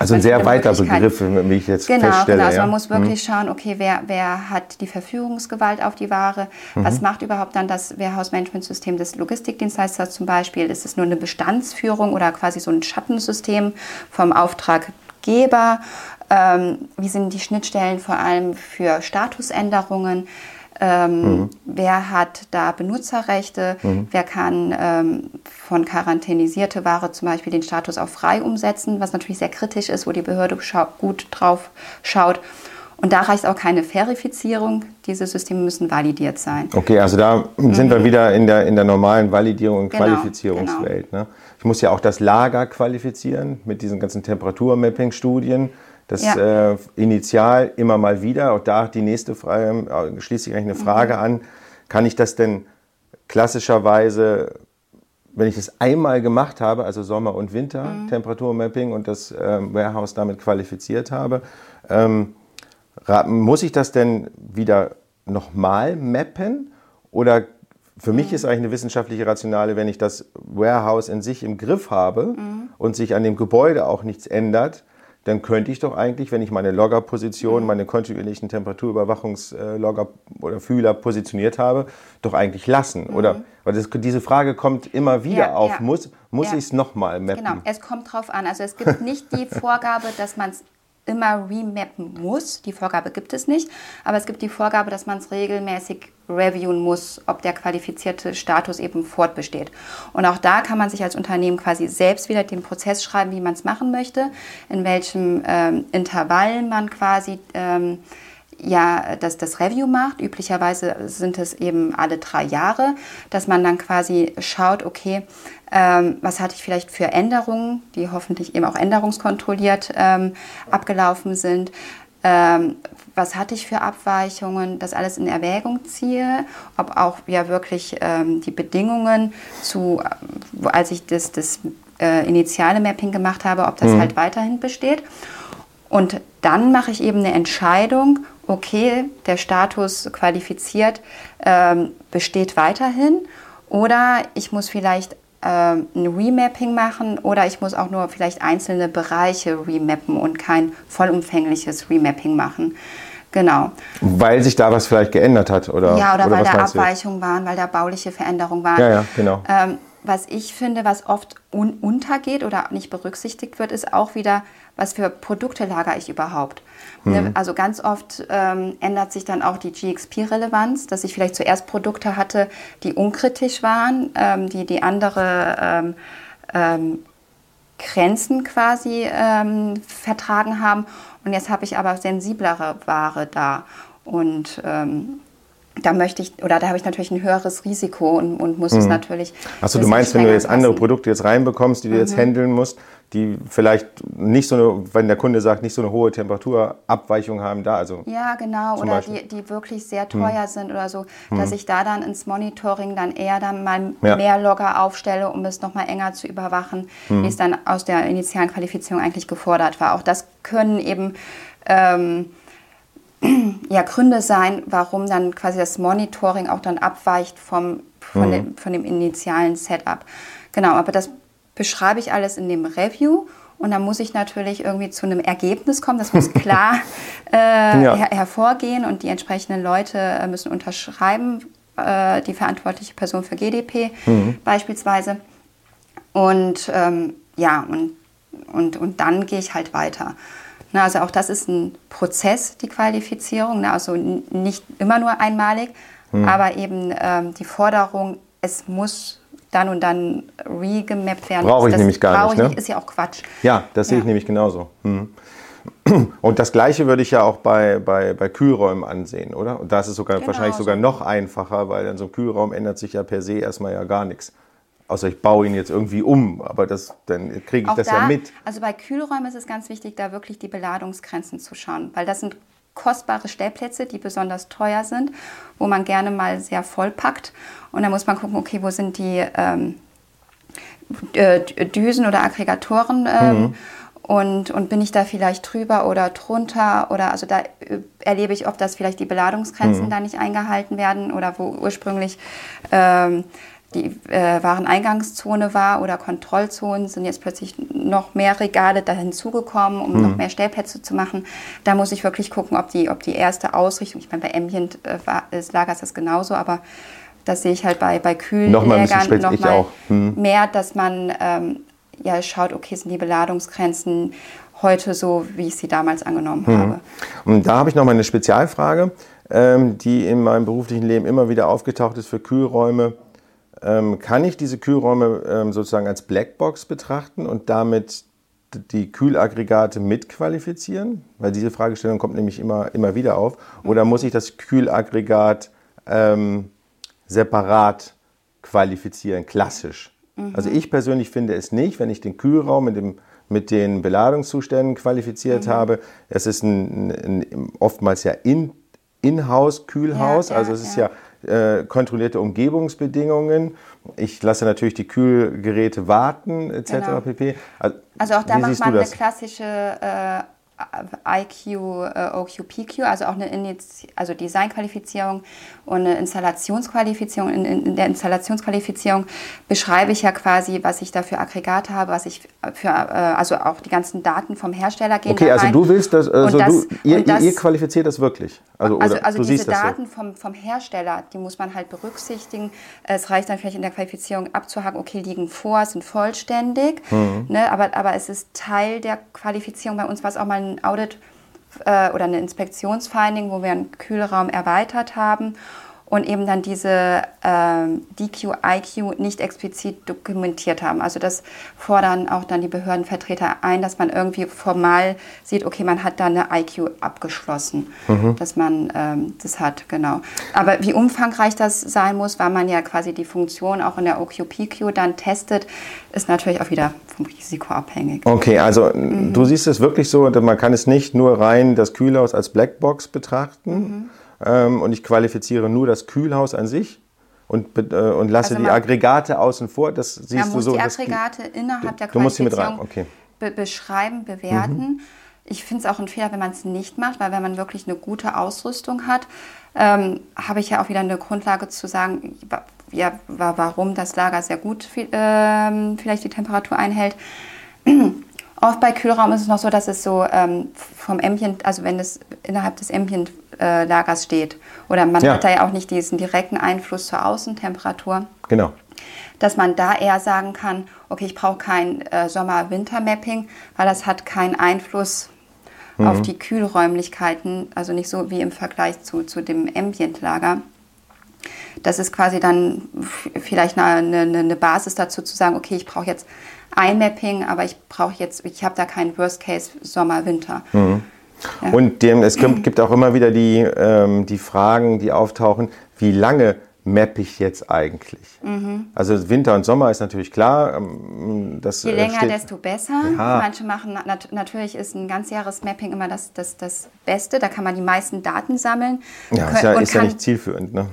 also ein sehr weiter Begriff, wie ich jetzt genau, feststelle. Genau, also man muss wirklich mhm. schauen, okay, wer, wer hat die Verfügungsgewalt auf die Ware? Mhm. Was macht überhaupt dann das Warehouse-Management-System des Logistikdienstleisters zum Beispiel? Ist es nur eine Bestandsführung oder quasi so ein Schattensystem vom Auftraggeber? Ähm, wie sind die Schnittstellen vor allem für Statusänderungen? Ähm, mhm. Wer hat da Benutzerrechte? Mhm. Wer kann ähm, von quarantänisierte Ware zum Beispiel den Status auf frei umsetzen, was natürlich sehr kritisch ist, wo die Behörde gut drauf schaut. Und da reicht auch keine Verifizierung. Diese Systeme müssen validiert sein. Okay, also da sind mhm. wir wieder in der, in der normalen Validierung und genau, Qualifizierungswelt. Genau. Ne? Ich muss ja auch das Lager qualifizieren mit diesen ganzen Temperaturmapping-Studien. Das ja. äh, initial immer mal wieder, auch da die nächste Frage, äh, schließt sich eigentlich eine Frage mhm. an, kann ich das denn klassischerweise, wenn ich das einmal gemacht habe, also Sommer und Winter, mhm. Temperaturmapping und das äh, Warehouse damit qualifiziert habe, ähm, muss ich das denn wieder nochmal mappen oder für mich mhm. ist eigentlich eine wissenschaftliche Rationale, wenn ich das Warehouse in sich im Griff habe mhm. und sich an dem Gebäude auch nichts ändert, dann könnte ich doch eigentlich, wenn ich meine Loggerposition, mhm. meine kontinuierlichen Temperaturüberwachungslogger oder Fühler positioniert habe, doch eigentlich lassen. Mhm. Oder weil das, diese Frage kommt immer wieder ja, auf. Ja. Muss, muss ja. ich es nochmal mappen? Genau, es kommt drauf an. Also es gibt nicht die Vorgabe, dass man es immer remappen muss. Die Vorgabe gibt es nicht, aber es gibt die Vorgabe, dass man es regelmäßig reviewen muss, ob der qualifizierte Status eben fortbesteht. Und auch da kann man sich als Unternehmen quasi selbst wieder den Prozess schreiben, wie man es machen möchte, in welchem ähm, Intervall man quasi ähm, ja das, das Review macht. Üblicherweise sind es eben alle drei Jahre, dass man dann quasi schaut, okay, ähm, was hatte ich vielleicht für Änderungen, die hoffentlich eben auch änderungskontrolliert ähm, abgelaufen sind. Ähm, was hatte ich für Abweichungen, das alles in Erwägung ziehe, ob auch ja wirklich ähm, die Bedingungen zu, als ich das, das äh, initiale Mapping gemacht habe, ob das mhm. halt weiterhin besteht. Und dann mache ich eben eine Entscheidung, okay, der Status qualifiziert ähm, besteht weiterhin oder ich muss vielleicht ähm, ein Remapping machen oder ich muss auch nur vielleicht einzelne Bereiche remappen und kein vollumfängliches Remapping machen. Genau. Weil sich da was vielleicht geändert hat, oder? Ja, oder, oder weil da Abweichungen waren, weil da bauliche Veränderungen waren. Ja, ja, genau. Ähm, was ich finde, was oft un untergeht oder nicht berücksichtigt wird, ist auch wieder, was für Produkte lagere ich überhaupt. Ne, mhm. Also ganz oft ähm, ändert sich dann auch die GXP-Relevanz, dass ich vielleicht zuerst Produkte hatte, die unkritisch waren, ähm, die die andere ähm, ähm Grenzen quasi ähm, vertragen haben. Und jetzt habe ich aber sensiblere Ware da. Und ähm, da möchte ich, oder da habe ich natürlich ein höheres Risiko und, und muss mhm. es natürlich. Achso, du meinst, wenn du jetzt andere Produkte jetzt reinbekommst, die du mhm. jetzt handeln musst, die vielleicht nicht so eine, wenn der Kunde sagt, nicht so eine hohe Temperaturabweichung haben da, also. Ja, genau, oder die, die wirklich sehr teuer mhm. sind oder so, dass mhm. ich da dann ins Monitoring dann eher dann mal ja. mehr Logger aufstelle, um es nochmal enger zu überwachen, wie es dann aus der initialen Qualifizierung eigentlich gefordert war. Auch das können eben ähm, ja, Gründe sein, warum dann quasi das Monitoring auch dann abweicht vom, von, mhm. dem, von dem initialen Setup. Genau, aber das beschreibe ich alles in dem Review und dann muss ich natürlich irgendwie zu einem Ergebnis kommen. Das muss klar äh, ja. her hervorgehen und die entsprechenden Leute äh, müssen unterschreiben, äh, die verantwortliche Person für GDP mhm. beispielsweise. Und ähm, ja, und, und, und dann gehe ich halt weiter. Na, also auch das ist ein Prozess, die Qualifizierung, na, also nicht immer nur einmalig, hm. aber eben ähm, die Forderung, es muss dann und dann regemappt werden. Brauche ich das nämlich gar nicht, ne? nicht. Ist ja auch Quatsch. Ja, das ja. sehe ich nämlich genauso. Hm. Und das Gleiche würde ich ja auch bei, bei, bei Kühlräumen ansehen, oder? Und da ist es sogar genau, wahrscheinlich sogar noch einfacher, weil in so einem Kühlraum ändert sich ja per se erstmal ja gar nichts. Außer ich baue ihn jetzt irgendwie um, aber das, dann kriege ich Auch das da, ja mit. Also bei Kühlräumen ist es ganz wichtig, da wirklich die Beladungsgrenzen zu schauen, weil das sind kostbare Stellplätze, die besonders teuer sind, wo man gerne mal sehr voll packt. Und da muss man gucken, okay, wo sind die ähm, Düsen oder Aggregatoren ähm, mhm. und, und bin ich da vielleicht drüber oder drunter oder also da äh, erlebe ich oft, dass vielleicht die Beladungsgrenzen mhm. da nicht eingehalten werden oder wo ursprünglich ähm, die äh, Wareneingangszone war oder Kontrollzonen, sind jetzt plötzlich noch mehr Regale da hinzugekommen, um mhm. noch mehr Stellplätze zu machen. Da muss ich wirklich gucken, ob die, ob die erste Ausrichtung, ich meine, bei Ambient äh, war, ist, Lagers das genauso, aber das sehe ich halt bei, bei kühlen noch mal noch mal mhm. mehr, dass man ähm, ja schaut, okay, sind die Beladungsgrenzen heute so, wie ich sie damals angenommen mhm. habe. Und da habe ich noch mal eine Spezialfrage, ähm, die in meinem beruflichen Leben immer wieder aufgetaucht ist für Kühlräume kann ich diese Kühlräume ähm, sozusagen als Blackbox betrachten und damit die Kühlaggregate mitqualifizieren? Weil diese Fragestellung kommt nämlich immer, immer wieder auf. Oder muss ich das Kühlaggregat ähm, separat qualifizieren, klassisch? Mhm. Also ich persönlich finde es nicht, wenn ich den Kühlraum mit, dem, mit den Beladungszuständen qualifiziert mhm. habe. Es ist ein, ein, oftmals ja in, In-House-Kühlhaus, ja, also es ist ja äh, kontrollierte Umgebungsbedingungen. Ich lasse natürlich die Kühlgeräte warten, etc. Genau. pp. Also, also auch da macht man eine klassische äh, IQ, äh, OQ, PQ, also auch eine Iniz also Designqualifizierung und eine Installationsqualifizierung. In, in, der Installationsqualifizierung beschreibe ich ja quasi, was ich da für Aggregate habe, was ich für, äh, also auch die ganzen Daten vom Hersteller gehen. Okay, also du willst das, also das, du, ihr, das, ihr, qualifiziert das wirklich. Also, also, also diese Daten so. vom, vom Hersteller, die muss man halt berücksichtigen. Es reicht dann vielleicht in der Qualifizierung abzuhaken, okay, liegen vor, sind vollständig, mhm. ne, aber, aber es ist Teil der Qualifizierung. Bei uns war es auch mal ein Audit äh, oder eine Inspektionsfinding, wo wir einen Kühlraum erweitert haben und eben dann diese ähm, DQ, IQ nicht explizit dokumentiert haben. Also das fordern auch dann die Behördenvertreter ein, dass man irgendwie formal sieht, okay, man hat da eine IQ abgeschlossen, mhm. dass man ähm, das hat, genau. Aber wie umfangreich das sein muss, weil man ja quasi die Funktion auch in der OQPQ dann testet, ist natürlich auch wieder vom Risiko abhängig. Okay, also mhm. du siehst es wirklich so, man kann es nicht nur rein das Kühlhaus als Blackbox betrachten, mhm ähm, und ich qualifiziere nur das Kühlhaus an sich und, äh, und lasse also die Aggregate außen vor. Das siehst du so. Die Aggregate innerhalb der du musst sie mit rein. Okay. Be beschreiben, bewerten. Mhm. ich finde es auch ein Fehler, wenn man es nicht macht, weil wenn man wirklich eine gute Ausrüstung hat, ähm, habe ich ja auch wieder eine Grundlage zu sagen, ja, warum das Lager sehr gut äh, vielleicht die Temperatur einhält. Oft bei Kühlraum ist es noch so, dass es so ähm, vom Ambient, also wenn es innerhalb des Ambient-Lagers äh, steht, oder man ja. hat da ja auch nicht diesen direkten Einfluss zur Außentemperatur. Genau. Dass man da eher sagen kann, okay, ich brauche kein äh, Sommer-Winter-Mapping, weil das hat keinen Einfluss mhm. auf die Kühlräumlichkeiten, also nicht so wie im Vergleich zu, zu dem Ambient-Lager. Das ist quasi dann vielleicht eine, eine, eine Basis dazu zu sagen, okay, ich brauche jetzt ein Mapping, aber ich brauche jetzt, ich habe da keinen Worst Case Sommer, Winter. Mhm. Ja. Und dem, es gibt auch immer wieder die, ähm, die Fragen, die auftauchen, wie lange mappe ich jetzt eigentlich? Mhm. Also Winter und Sommer ist natürlich klar. Ähm, das Je länger, steht, desto besser. Ja. Manche machen, nat natürlich ist ein Ganzjahresmapping immer das, das, das Beste. Da kann man die meisten Daten sammeln. Ja, ist ja, ist ja nicht zielführend. Ne?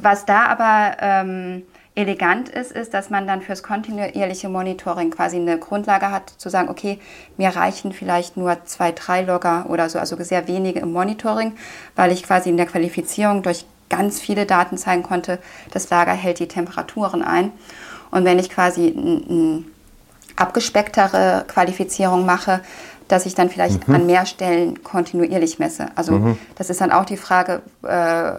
Was da aber ähm, elegant ist, ist, dass man dann fürs kontinuierliche Monitoring quasi eine Grundlage hat, zu sagen, okay, mir reichen vielleicht nur zwei, drei Logger oder so, also sehr wenige im Monitoring, weil ich quasi in der Qualifizierung durch ganz viele Daten zeigen konnte, das Lager hält die Temperaturen ein. Und wenn ich quasi eine abgespecktere Qualifizierung mache, dass ich dann vielleicht mhm. an mehr Stellen kontinuierlich messe. Also mhm. das ist dann auch die Frage, äh,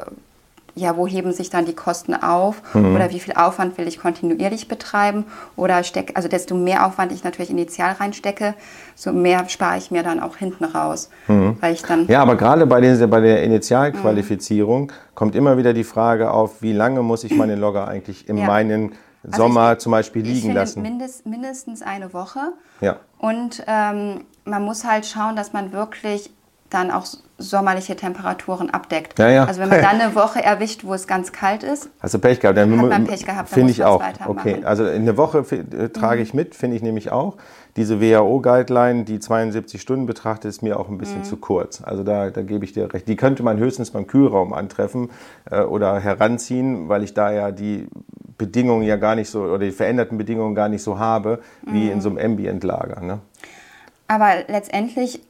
ja, wo heben sich dann die Kosten auf mhm. oder wie viel Aufwand will ich kontinuierlich betreiben oder stecke, also desto mehr Aufwand ich natürlich initial reinstecke, so mehr spare ich mir dann auch hinten raus. Mhm. Weil ich dann ja, aber gerade bei, den, bei der Initialqualifizierung mhm. kommt immer wieder die Frage auf, wie lange muss ich meine Logger eigentlich in ja. meinen also Sommer ich, zum Beispiel liegen lassen? Mindest, mindestens eine Woche. Ja. Und ähm, man muss halt schauen, dass man wirklich dann auch sommerliche Temperaturen abdeckt. Ja, ja. Also wenn man dann eine Woche erwischt, wo es ganz kalt ist, hast du Pech gehabt. Dann hat man Pech gehabt. Finde ich auch. Okay, also eine Woche äh, trage ich mit, finde ich nämlich auch. Diese WHO-Guideline, die 72 Stunden betrachtet, ist mir auch ein bisschen mhm. zu kurz. Also da, da gebe ich dir recht. Die könnte man höchstens beim Kühlraum antreffen äh, oder heranziehen, weil ich da ja die Bedingungen ja gar nicht so oder die veränderten Bedingungen gar nicht so habe wie mhm. in so einem Ambient-Lager. Ne? Aber letztendlich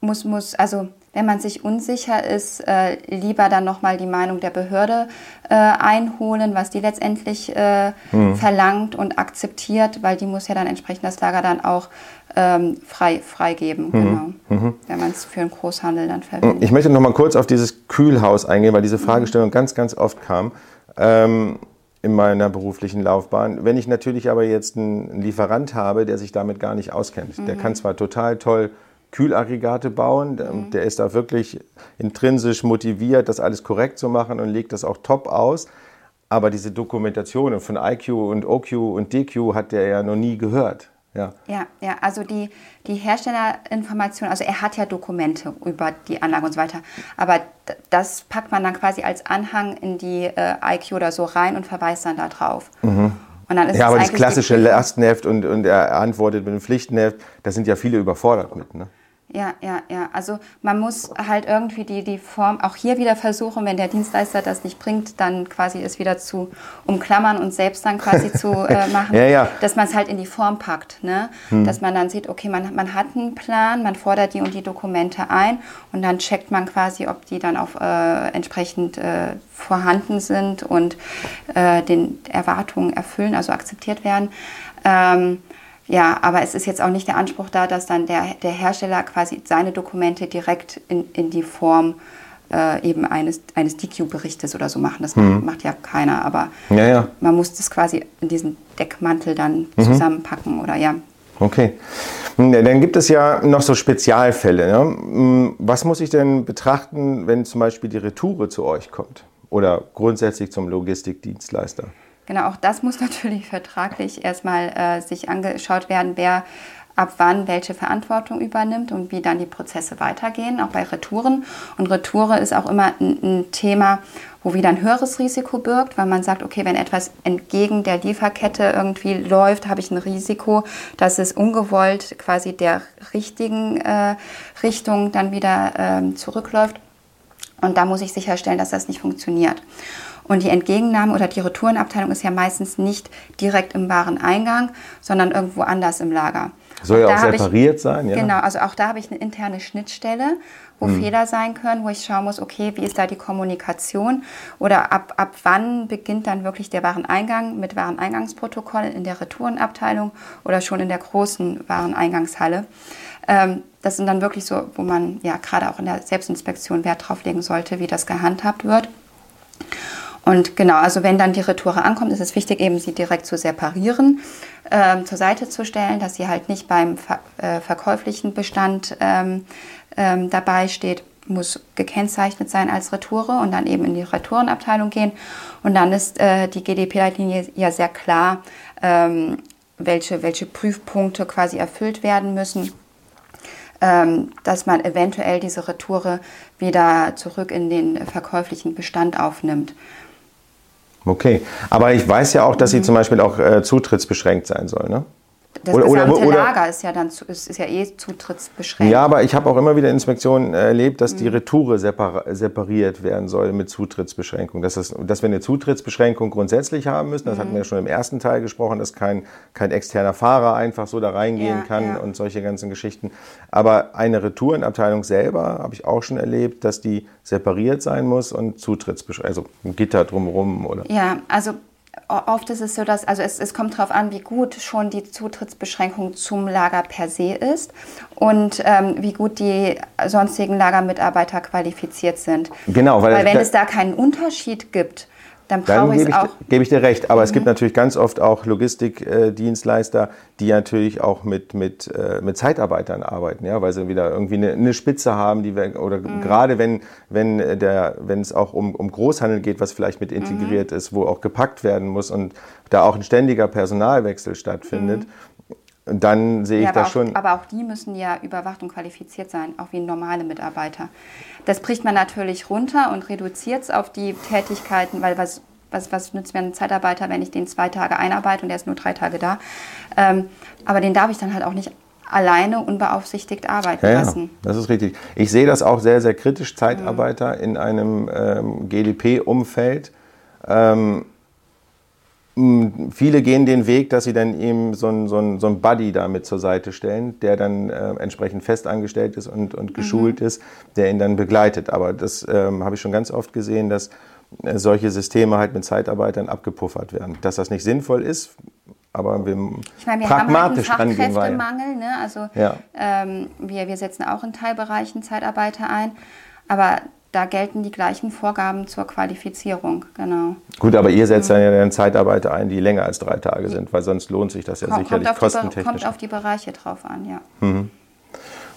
muss, muss, also wenn man sich unsicher ist, äh, lieber dann nochmal die Meinung der Behörde äh, einholen, was die letztendlich äh, mhm. verlangt und akzeptiert, weil die muss ja dann entsprechend das Lager dann auch ähm, frei, freigeben, mhm. genau, mhm. wenn man es für einen Großhandel dann verwendet. Ich möchte nochmal kurz auf dieses Kühlhaus eingehen, weil diese mhm. Fragestellung ganz, ganz oft kam. Ähm, in meiner beruflichen Laufbahn. Wenn ich natürlich aber jetzt einen Lieferant habe, der sich damit gar nicht auskennt, der mhm. kann zwar total toll Kühlaggregate bauen. Mhm. Der ist da wirklich intrinsisch motiviert, das alles korrekt zu machen und legt das auch top aus. Aber diese Dokumentationen von IQ und OQ und DQ hat der ja noch nie gehört. Ja, ja, ja also die, die Herstellerinformation, also er hat ja Dokumente über die Anlage und so weiter, aber das packt man dann quasi als Anhang in die äh, IQ oder so rein und verweist dann da drauf. Mhm ja, aber das klassische Lastenheft und, und er antwortet mit einem Pflichtenheft, da sind ja viele überfordert mit. Ne? Ja, ja, ja. Also man muss halt irgendwie die, die Form auch hier wieder versuchen, wenn der Dienstleister das nicht bringt, dann quasi es wieder zu umklammern und selbst dann quasi zu äh, machen, ja, ja. dass man es halt in die Form packt. Ne? Hm. Dass man dann sieht, okay, man, man hat einen Plan, man fordert die und die Dokumente ein und dann checkt man quasi, ob die dann auch äh, entsprechend äh, vorhanden sind und äh, den Erwartungen erfüllen, also akzeptiert werden. Ähm, ja, aber es ist jetzt auch nicht der Anspruch da, dass dann der, der Hersteller quasi seine Dokumente direkt in, in die Form äh, eben eines, eines DQ-Berichtes oder so machen. Das mhm. macht, ja keiner, aber ja, ja. man muss das quasi in diesen Deckmantel dann mhm. zusammenpacken oder ja. Okay. Dann gibt es ja noch so Spezialfälle. Ne? Hm, was muss ich denn betrachten, wenn zum Beispiel die Retoure zu euch kommt? Oder grundsätzlich zum Logistikdienstleister? Genau, auch das muss natürlich vertraglich erstmal äh, sich angeschaut werden, wer ab wann welche Verantwortung übernimmt und wie dann die Prozesse weitergehen, auch bei Retouren. Und Retoure ist auch immer ein, ein Thema, wo wieder ein höheres Risiko birgt, weil man sagt, okay, wenn etwas entgegen der Lieferkette irgendwie läuft, habe ich ein Risiko, dass es ungewollt quasi der richtigen äh, Richtung dann wieder äh, zurückläuft. Und da muss ich sicherstellen, dass das nicht funktioniert. Und die Entgegennahme oder die Retourenabteilung ist ja meistens nicht direkt im Wareneingang, sondern irgendwo anders im Lager. Soll ja auch separiert ich, sein, ja. Genau, also auch da habe ich eine interne Schnittstelle, wo hm. Fehler sein können, wo ich schauen muss, okay, wie ist da die Kommunikation oder ab, ab wann beginnt dann wirklich der Wareneingang mit Wareneingangsprotokoll in der Retourenabteilung oder schon in der großen Wareneingangshalle. Ähm, das sind dann wirklich so, wo man ja gerade auch in der Selbstinspektion Wert drauf legen sollte, wie das gehandhabt wird. Und genau, also wenn dann die Retoure ankommt, ist es wichtig, eben sie direkt zu separieren, ähm, zur Seite zu stellen, dass sie halt nicht beim ver äh, verkäuflichen Bestand ähm, ähm, dabei steht, muss gekennzeichnet sein als Retoure und dann eben in die Retourenabteilung gehen. Und dann ist äh, die GDP-Leitlinie ja sehr klar, ähm, welche, welche Prüfpunkte quasi erfüllt werden müssen ähm, dass man eventuell diese Retoure wieder zurück in den verkäuflichen Bestand aufnimmt. Okay, aber ich weiß ja auch, dass sie mhm. zum Beispiel auch äh, zutrittsbeschränkt sein soll, ne? Das oder, gesamte oder, oder, Lager ist ja dann ist, ist ja eh zutrittsbeschränkt. Ja, aber ich habe auch immer wieder Inspektionen erlebt, dass mhm. die Retoure separ separiert werden soll mit Zutrittsbeschränkung. Dass, das, dass wir eine Zutrittsbeschränkung grundsätzlich haben müssen, das mhm. hatten wir ja schon im ersten Teil gesprochen, dass kein, kein externer Fahrer einfach so da reingehen ja, kann ja. und solche ganzen Geschichten. Aber eine Retourenabteilung selber habe ich auch schon erlebt, dass die separiert sein muss und Zutrittsbeschränkung, also ein Gitter drumherum oder. Ja, also oft ist es so, dass, also es, es kommt darauf an, wie gut schon die Zutrittsbeschränkung zum Lager per se ist und ähm, wie gut die sonstigen Lagermitarbeiter qualifiziert sind. Genau, weil, weil wenn es da keinen Unterschied gibt, dann brauche ich es auch. Gebe ich dir recht, aber mhm. es gibt natürlich ganz oft auch Logistikdienstleister, die natürlich auch mit, mit, äh, mit Zeitarbeitern arbeiten, ja, weil sie wieder irgendwie eine, eine Spitze haben, die wir, oder mhm. gerade wenn, wenn, der, wenn es auch um, um Großhandel geht, was vielleicht mit integriert mhm. ist, wo auch gepackt werden muss und da auch ein ständiger Personalwechsel stattfindet, mhm dann sehe ich ja, das auch, schon. Aber auch die müssen ja überwacht und qualifiziert sein, auch wie normale Mitarbeiter. Das bricht man natürlich runter und reduziert es auf die Tätigkeiten, weil was, was, was nützt mir ein Zeitarbeiter, wenn ich den zwei Tage einarbeite und er ist nur drei Tage da. Ähm, aber den darf ich dann halt auch nicht alleine unbeaufsichtigt arbeiten ja, lassen. Ja, das ist richtig. Ich sehe das auch sehr, sehr kritisch, Zeitarbeiter mhm. in einem ähm, GDP-Umfeld. Ähm, Viele gehen den Weg, dass sie dann eben so einen so so ein Buddy damit zur Seite stellen, der dann äh, entsprechend festangestellt ist und, und geschult mhm. ist, der ihn dann begleitet. Aber das ähm, habe ich schon ganz oft gesehen, dass äh, solche Systeme halt mit Zeitarbeitern abgepuffert werden. Dass das nicht sinnvoll ist, aber wir, ich meine, wir pragmatisch haben halt einen Fachkräftemangel. Ne? Also ja. ähm, wir, wir setzen auch in Teilbereichen Zeitarbeiter ein. Aber da gelten die gleichen Vorgaben zur Qualifizierung, genau. Gut, aber ihr setzt mhm. dann ja dann Zeitarbeiter ein, die länger als drei Tage sind, weil sonst lohnt sich das ja kommt, sicherlich kommt kostentechnisch. kommt auf die Bereiche drauf an, ja. Mhm.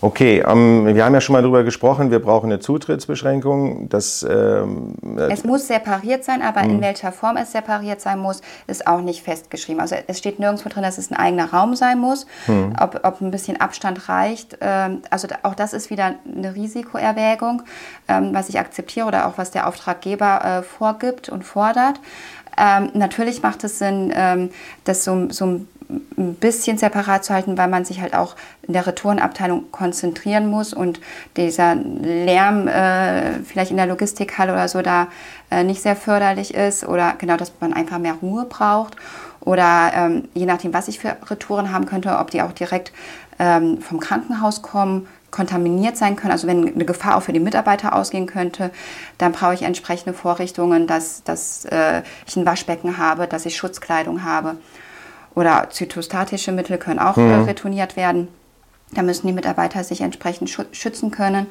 Okay, ähm, wir haben ja schon mal darüber gesprochen, wir brauchen eine Zutrittsbeschränkung. Das, ähm, es muss separiert sein, aber in hm. welcher Form es separiert sein muss, ist auch nicht festgeschrieben. Also es steht nirgendwo drin, dass es ein eigener Raum sein muss, hm. ob, ob ein bisschen Abstand reicht. Ähm, also auch das ist wieder eine Risikoerwägung, ähm, was ich akzeptiere oder auch was der Auftraggeber äh, vorgibt und fordert. Ähm, natürlich macht es Sinn, ähm, das so, so ein ein bisschen separat zu halten, weil man sich halt auch in der Retourenabteilung konzentrieren muss und dieser Lärm äh, vielleicht in der Logistikhalle oder so da äh, nicht sehr förderlich ist oder genau, dass man einfach mehr Ruhe braucht oder ähm, je nachdem, was ich für Retouren haben könnte, ob die auch direkt ähm, vom Krankenhaus kommen, kontaminiert sein können, also wenn eine Gefahr auch für die Mitarbeiter ausgehen könnte, dann brauche ich entsprechende Vorrichtungen, dass, dass äh, ich ein Waschbecken habe, dass ich Schutzkleidung habe. Oder zytostatische Mittel können auch mhm. retourniert werden. Da müssen die Mitarbeiter sich entsprechend schützen können.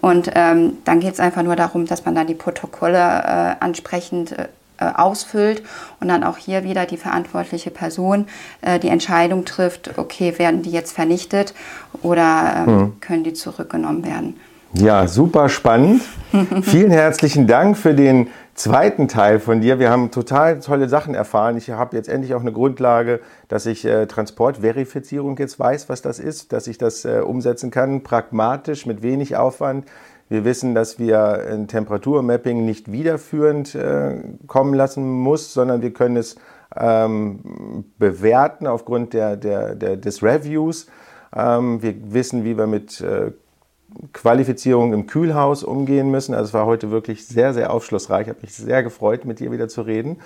Und ähm, dann geht es einfach nur darum, dass man dann die Protokolle äh, ansprechend äh, ausfüllt und dann auch hier wieder die verantwortliche Person äh, die Entscheidung trifft, okay, werden die jetzt vernichtet oder mhm. können die zurückgenommen werden. Ja, super spannend. Vielen herzlichen Dank für den zweiten Teil von dir. Wir haben total tolle Sachen erfahren. Ich habe jetzt endlich auch eine Grundlage, dass ich äh, Transportverifizierung jetzt weiß, was das ist, dass ich das äh, umsetzen kann, pragmatisch, mit wenig Aufwand. Wir wissen, dass wir ein Temperaturmapping nicht wiederführend äh, kommen lassen muss, sondern wir können es ähm, bewerten aufgrund der, der, der, des Reviews. Ähm, wir wissen, wie wir mit äh, Qualifizierung im Kühlhaus umgehen müssen. Also es war heute wirklich sehr, sehr aufschlussreich. Ich habe mich sehr gefreut, mit dir wieder zu reden.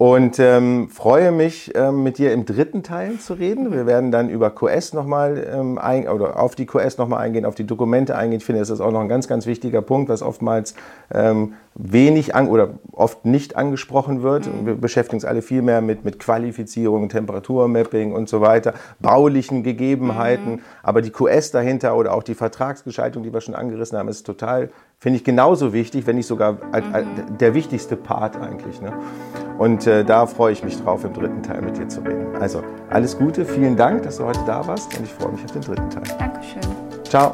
Und ähm, freue mich, ähm, mit dir im dritten Teil zu reden. Wir werden dann über QS nochmal ähm, ein, oder auf die QS nochmal eingehen, auf die Dokumente eingehen. Ich finde, das ist auch noch ein ganz, ganz wichtiger Punkt, was oftmals ähm, wenig an, oder oft nicht angesprochen wird. Mhm. Wir beschäftigen uns alle viel mehr mit, mit Qualifizierung, Temperaturmapping und so weiter, baulichen Gegebenheiten. Mhm. Aber die QS dahinter oder auch die Vertragsgestaltung, die wir schon angerissen haben, ist total finde ich genauso wichtig, wenn nicht sogar mhm. der wichtigste Part eigentlich. Ne? Und äh, da freue ich mich drauf, im dritten Teil mit dir zu reden. Also alles Gute, vielen Dank, dass du heute da warst und ich freue mich auf den dritten Teil. Dankeschön. Ciao.